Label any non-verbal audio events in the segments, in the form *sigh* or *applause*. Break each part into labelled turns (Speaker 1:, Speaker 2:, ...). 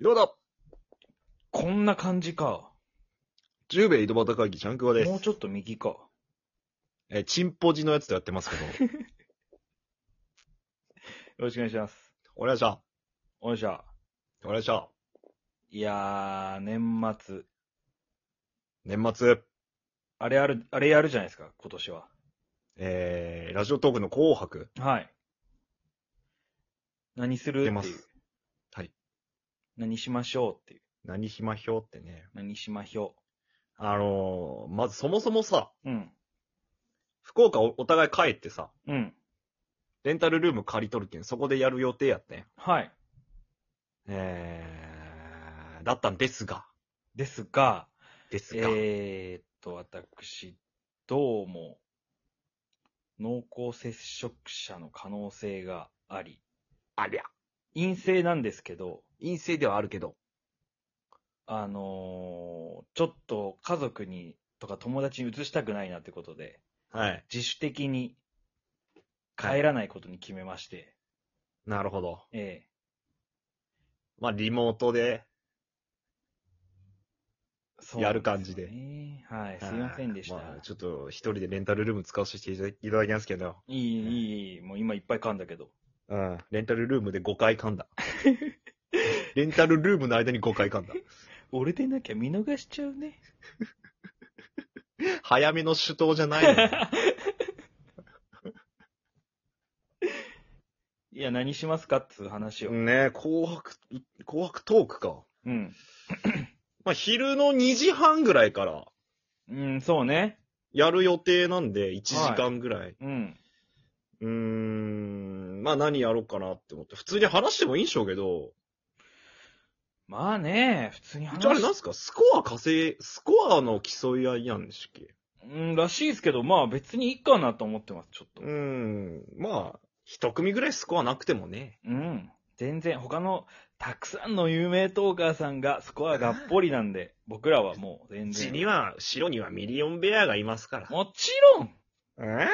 Speaker 1: どうだ
Speaker 2: こんな感じか。
Speaker 1: 十兵衛井戸端会議ちゃんくわです。
Speaker 2: もうちょっと右か。
Speaker 1: えーチンポジのやつとやってますけど。*laughs*
Speaker 2: よろしくお願いします。
Speaker 1: お願いしま
Speaker 2: おいしゃ。
Speaker 1: す。お願いしま
Speaker 2: いやー、年末。
Speaker 1: す。年末、
Speaker 2: あれある、あれやるじゃないですか、今年は。
Speaker 1: えー、ラジオトークの紅白。
Speaker 2: はい。何する？っていう
Speaker 1: 出ます。はい。
Speaker 2: 何しましょうっていう。
Speaker 1: 何ひまひょうってね。
Speaker 2: 何しまひょ
Speaker 1: あのー、まずそもそもさ、
Speaker 2: う。うん。
Speaker 1: 福岡おお互い帰ってさ、
Speaker 2: うん。
Speaker 1: レンタルルーム借り取るけん、そこでやる予定やってん。
Speaker 2: はい。
Speaker 1: えー、だったんですが、
Speaker 2: ですが、
Speaker 1: ですが、
Speaker 2: えーっと、私、どうも、濃厚接触者の可能性があり、
Speaker 1: ありゃ、
Speaker 2: 陰性なんですけど、
Speaker 1: 陰性ではあるけど、
Speaker 2: あのーちょっと家族にとか友達に移したくないなってことで、
Speaker 1: はい。
Speaker 2: 自主的に帰らないことに決めまして、
Speaker 1: なるほど。
Speaker 2: え
Speaker 1: まあ、リモートで、
Speaker 2: えそう
Speaker 1: やる感じで
Speaker 2: なんすよねはい、すいませんでした。
Speaker 1: まあ、ちょっと一人でレンタルルーム使わせていただいただきますけど、
Speaker 2: いい、いい、いい、もう今いっぱい噛んだけど。
Speaker 1: うん。レンタルルームで5回噛んだ。*laughs* レンタルルームの間に5回噛んだ。
Speaker 2: 俺でなきゃ見逃しちゃうね。*laughs*
Speaker 1: 早めの手刀じゃないの。*laughs*
Speaker 2: いや、何しますかっつう話を。
Speaker 1: ね紅白、紅白トークか。
Speaker 2: うん。*coughs*
Speaker 1: まあ、昼の2時半ぐらいから
Speaker 2: うん、そうね。
Speaker 1: やる予定なんで、1時間ぐらい。
Speaker 2: うん。
Speaker 1: うーん、まあ何やろうかなって思って。普通に話してもいいんでしょうけど、
Speaker 2: まあね、普通に話
Speaker 1: じゃああれなんすか？スコア稼い、スコアの競い合いやんでしたっけ？
Speaker 2: うん、らしいですけど、まあ別にいいかなと思ってます、ちょっと
Speaker 1: うー。ん、まあ、一組ぐらいスコアなくてもね。
Speaker 2: うん。全然、他の、たくさんの有名トーカーさんがスコアがっぽりなんで、*laughs* 僕らはもう全然。
Speaker 1: 地には、白にはミリオンベアがいますから。
Speaker 2: もちろん
Speaker 1: え？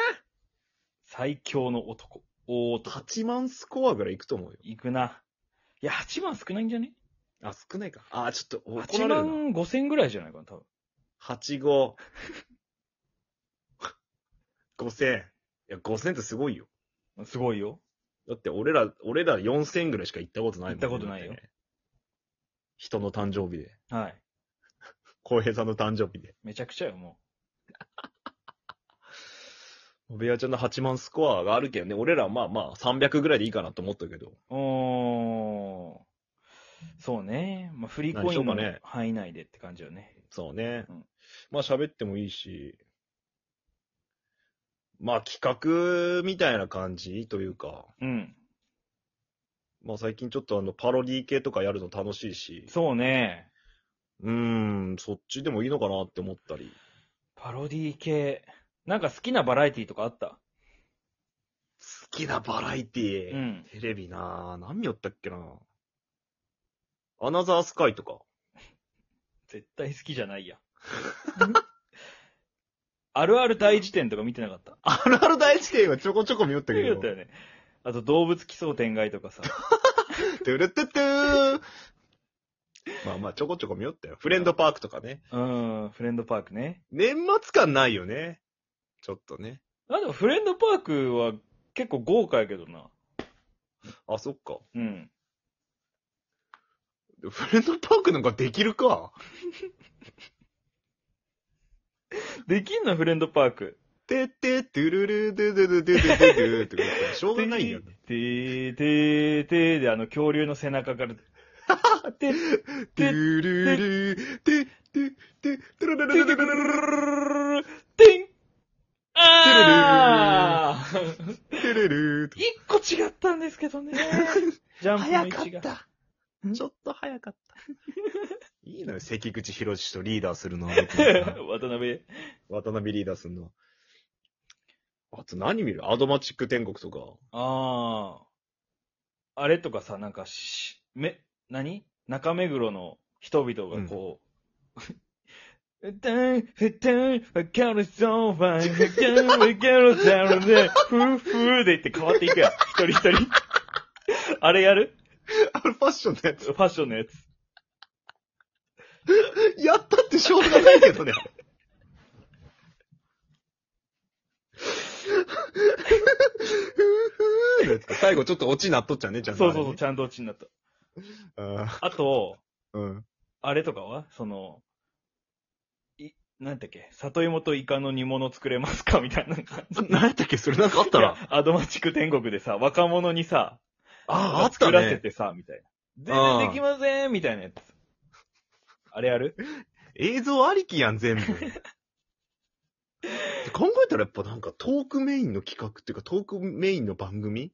Speaker 2: 最強の男。大男。
Speaker 1: 8万スコアぐらいいくと思うよ。
Speaker 2: いくな。いや、8万少ないんじゃね？
Speaker 1: あ、少ないか。あ、ちょっと怒
Speaker 2: ?8
Speaker 1: られるな。
Speaker 2: 万5千ぐらいじゃないかな、多分。
Speaker 1: 8、5。5000。いや、5000ってすごいよ。
Speaker 2: すごいよ。
Speaker 1: だって俺ら、俺ら4000ぐらいしか行ったことないもん
Speaker 2: 行ったことないよ
Speaker 1: だってね人の誕生日で。
Speaker 2: はい。
Speaker 1: 浩平さんの誕生日で。
Speaker 2: めちゃくちゃよ、も *laughs*
Speaker 1: ベアちゃんの8万スコアがあるけどね、俺らはまあまあ300ぐらいでいいかなと思ったけど。
Speaker 2: う。おー。そうね。まあ、フリーコインの範囲内でって感じよね。
Speaker 1: そうね。
Speaker 2: うん
Speaker 1: まあ喋ってもいいし。まあ企画みたいな感じというか。
Speaker 2: うん。
Speaker 1: まあ最近ちょっとあのパロディ系とかやるの楽しいし。
Speaker 2: そうね。
Speaker 1: うーん、そっちでもいいのかなって思ったり。
Speaker 2: パロディ系。なんか好きなバラエティとかあった？
Speaker 1: 好きなバラエティー。
Speaker 2: うん。
Speaker 1: テレビなぁ。何見よったっけなアナザースカイとか。
Speaker 2: 絶対好きじゃないや。*laughs* あるある大辞典とか見てなかった？
Speaker 1: あるある大地点はちょこちょこ見よったけど。
Speaker 2: 見よったよね。あと動物奇想天外とかさ。*laughs*
Speaker 1: トゥルトゥトゥーまあまあちょこちょこ見よったよ。フレンドパークとかね。
Speaker 2: うん、フレンドパークね。
Speaker 1: 年末感ないよね。ちょっとね。
Speaker 2: あ、でもフレンドパークは結構豪華やけどな。
Speaker 1: あ、そっか。
Speaker 2: うん。
Speaker 1: フレンドパークなんかできるか？*laughs*
Speaker 2: できんのフレンドパーク。
Speaker 1: てって、トゥルルドゥドゥドゥドゥドゥドゥドゥって言ったらしょうがないよね。
Speaker 2: てーてーてーであの恐竜の背中から。て
Speaker 1: トゥルルて、て、て、トゥルルルルルルルル
Speaker 2: てんあー
Speaker 1: トゥルル
Speaker 2: 一個違ったんですけどね。ジャンプの
Speaker 1: 早
Speaker 2: 位置が。
Speaker 1: かった。ちょっと早かった。*laughs* いいのよ、関口博士とリーダーするのは。*laughs*
Speaker 2: 渡辺。
Speaker 1: 渡辺リーダーするのは。あと何見る？アドマチック天国とか。
Speaker 2: ああ。あれとかさ、なんかし、め、何？中目黒の人々がこう、*laughs* ふたん、ふたん、わかるそうファイ、ふたん、わかるさるで、ふーふーで言って変わっていくやん。一人一人。あれやる
Speaker 1: あれファッションのやつ。
Speaker 2: ファッションのやつ。
Speaker 1: やったってしょうがないけどね。*laughs* ふーのやつか最後ちょっとオチなっとっちゃうね、ちゃんと。
Speaker 2: そうそうそう、ちゃんとオチになった。
Speaker 1: あ
Speaker 2: あと、
Speaker 1: ーうん。
Speaker 2: あれとかは？その、い、なんだっけ、里芋とイカの煮物作れますか？みたいな感じ。
Speaker 1: 何やったっけ？それなんかあったら。
Speaker 2: いやアドマチック天国でさ、若者にさ、
Speaker 1: あ、あった
Speaker 2: 作らせ
Speaker 1: ね。
Speaker 2: てさ、みたいな。全然できませんみたいなやつ。あれやる？
Speaker 1: 映像ありきやん、全部。*laughs* 考えたらやっぱなんかトークメインの企画っていうかトークメインの番組？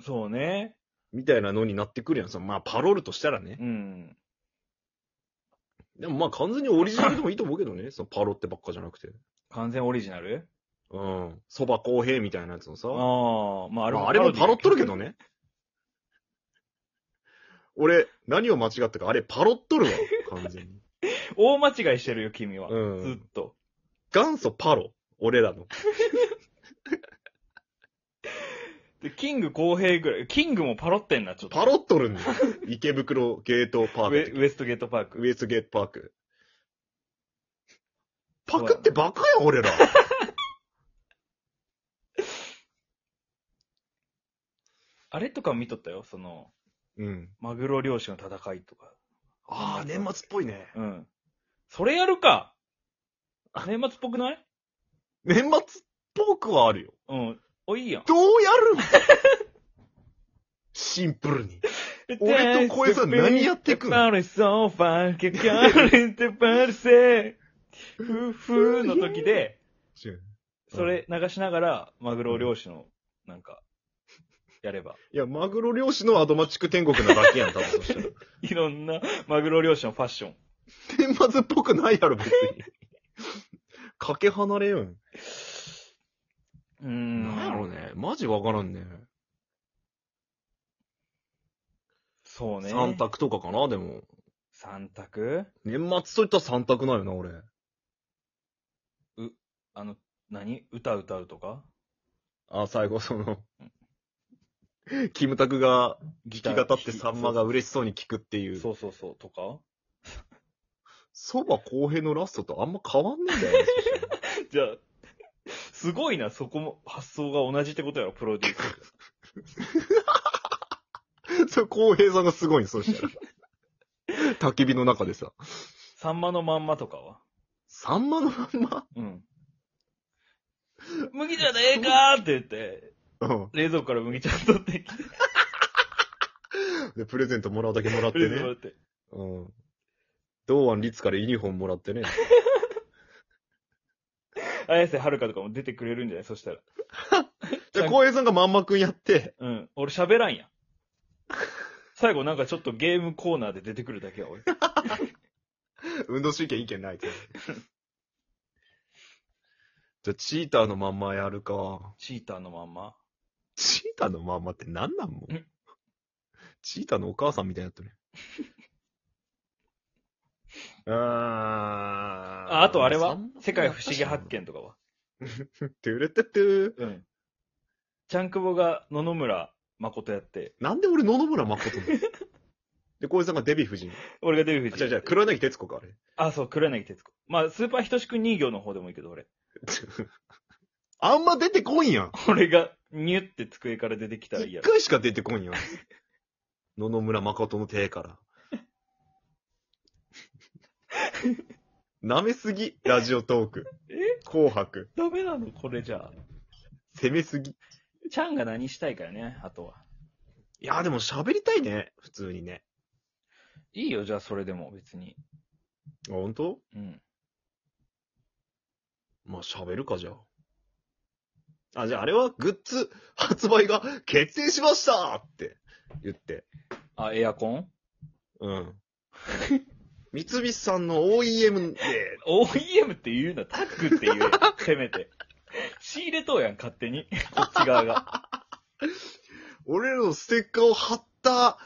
Speaker 2: そうね。
Speaker 1: みたいなのになってくるやん。そのまあパロールとしたらね。
Speaker 2: うん。
Speaker 1: でもまあ完全にオリジナルでもいいと思うけどね。そのパロってばっかじゃなくて。
Speaker 2: 完全オリジナル？
Speaker 1: うん。そば公平みたいなやつのさ。
Speaker 2: ああ、まああれも、
Speaker 1: まあ、あれもパロっとるけど。ね。俺、何を間違ったか、あれパロっとるわ。完全に。*laughs*
Speaker 2: 大間違いしてるよ、君は。
Speaker 1: うん
Speaker 2: ずっと。
Speaker 1: 元祖パロ。俺らの。*laughs*
Speaker 2: で、キング公平ぐらい。キングもパロってんな、ちょっと。
Speaker 1: パロっとるんだよ。池袋ゲートパーク。
Speaker 2: ウエストゲートパーク。
Speaker 1: ウエストゲートパーク。パクってバカやん、俺ら。*laughs*
Speaker 2: あれとか見とったよ、その、
Speaker 1: うん。
Speaker 2: マグロ漁師の戦いとか。
Speaker 1: ああ、年末っぽいね。
Speaker 2: うん。それやるか年末っぽくない？
Speaker 1: 年末っぽくはあるよ。
Speaker 2: うん。お、いいやん。
Speaker 1: どうやるん？*laughs* シンプルに。俺と小江さん何やってくん？
Speaker 2: パリソファー、かかれてパリセふふーの時で、*laughs* それ流しながら、マグロ漁師の、なんか、やれば。
Speaker 1: いや、マグロ漁師のアドマチック天国なだけやん、多分そしたら。*laughs*
Speaker 2: いろんなマグロ漁師のファッション。
Speaker 1: 年末っぽくないやろ、別に。*laughs* かけ離れよん。
Speaker 2: うーん。
Speaker 1: なんやろね。マジわからんね。
Speaker 2: そうね。
Speaker 1: 三。択とかかな、でも。
Speaker 2: 三択？
Speaker 1: 年末といったら三択なんよな、俺。
Speaker 2: あの、何？歌歌うとか？
Speaker 1: あ、最後その、*laughs* キムタクが
Speaker 2: ギ
Speaker 1: 弾き語ってさんまが嬉しそうに聞くっていう。
Speaker 2: そうそうそう、とか？
Speaker 1: そば公平のラストとあんま変わんねえんだよね。*laughs*
Speaker 2: じゃあ、すごいな、そこも、発想が同じってことやろ、プロデュース。*laughs*
Speaker 1: それ公平さんがすごいんそしたら。焚き火の中でさ。
Speaker 2: サンマのまんまとかは？
Speaker 1: さんまのまんま？
Speaker 2: うん。麦茶でええかーって言って、
Speaker 1: うん。
Speaker 2: 冷蔵庫から麦茶取ってきて、*laughs*
Speaker 1: で、プレゼントもらうだけもらってね
Speaker 2: プレゼント。って。
Speaker 1: うん。堂安律からユニフォームもらってね。*laughs*
Speaker 2: 綾瀬はるかとかも出てくれるんじゃない？そしたら。*laughs*
Speaker 1: じゃあ、浩平さんがまんまくんやって、
Speaker 2: うん。俺喋らんやん。最後なんかちょっとゲームコーナーで出てくるだけは俺。
Speaker 1: 運動神経いいけんないって。じゃあ、チーターのまんまやるか。
Speaker 2: チーターのまんま？
Speaker 1: チーターのまんまって何なんも
Speaker 2: ん？
Speaker 1: チーターのお母さんみたいになってる。*laughs* あー
Speaker 2: あ、あとあれは？世界不思議発。見とかは？*laughs*
Speaker 1: トゥルトゥトゥ
Speaker 2: うん。ちゃんくぼが野々村誠やって、
Speaker 1: なんで俺野々村誠なの？*laughs* で、浩平さんがデヴィ夫人。
Speaker 2: 俺がデヴィ夫人。
Speaker 1: あ、じゃあじゃあ黒柳徹子か、あれ。
Speaker 2: あ、そう、黒柳徹子。まあ、スーパーひとしくん人形の方でもいいけど、俺。
Speaker 1: あんま出てこんやん。
Speaker 2: 俺が、ニュって机から出てきたらいいや
Speaker 1: 一回しか出てこんやん。*laughs* 野々村誠の手から。舐めすぎ、ラジオトーク。
Speaker 2: え？
Speaker 1: 紅白。
Speaker 2: ダメなの？これじゃあ。
Speaker 1: 攻めすぎ。
Speaker 2: ちゃんが何したいからね、あとは。
Speaker 1: いや、でも喋りたいね。普通にね。
Speaker 2: いいよ、じゃあそれでも別に。
Speaker 1: あ、本当？
Speaker 2: うん。
Speaker 1: まあ喋るか、じゃあ。あ、じゃああれはグッズ発売が決定しましたって言って。
Speaker 2: あ、エアコン？
Speaker 1: うん。*laughs* 三菱さんの OEM で、*laughs*
Speaker 2: ?OEM って言うな、タッグって言え。*laughs* せめて。仕入れとうやん、勝手に。こっち側が。
Speaker 1: 俺らのステッカーを貼った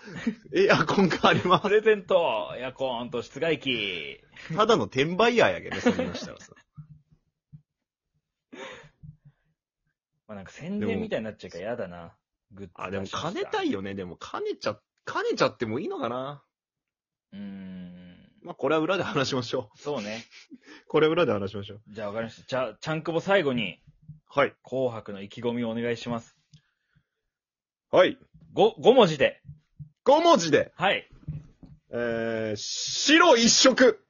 Speaker 1: エアコンがありま
Speaker 2: プレゼント、エアコンと室外機。
Speaker 1: す。ただの転売ヤーやけどね、そんなしたらさ。
Speaker 2: まあなんか宣伝みたいになっちゃうから嫌だな。グッズ
Speaker 1: あ、でも兼ねたいよね。でも兼ねちゃ、兼ねちゃってもいいのかな？
Speaker 2: うーん。
Speaker 1: まあ、これは裏で話しましょ
Speaker 2: そうね。
Speaker 1: う。*laughs* これは裏で話しましょう。
Speaker 2: じゃあわかりました。じゃあ、ちゃんくぼ最後に、
Speaker 1: はい。
Speaker 2: 紅白の意気込みをお願いします。
Speaker 1: はい。
Speaker 2: 5、5文字で。
Speaker 1: 5文字で、
Speaker 2: はい。
Speaker 1: えー、白一色。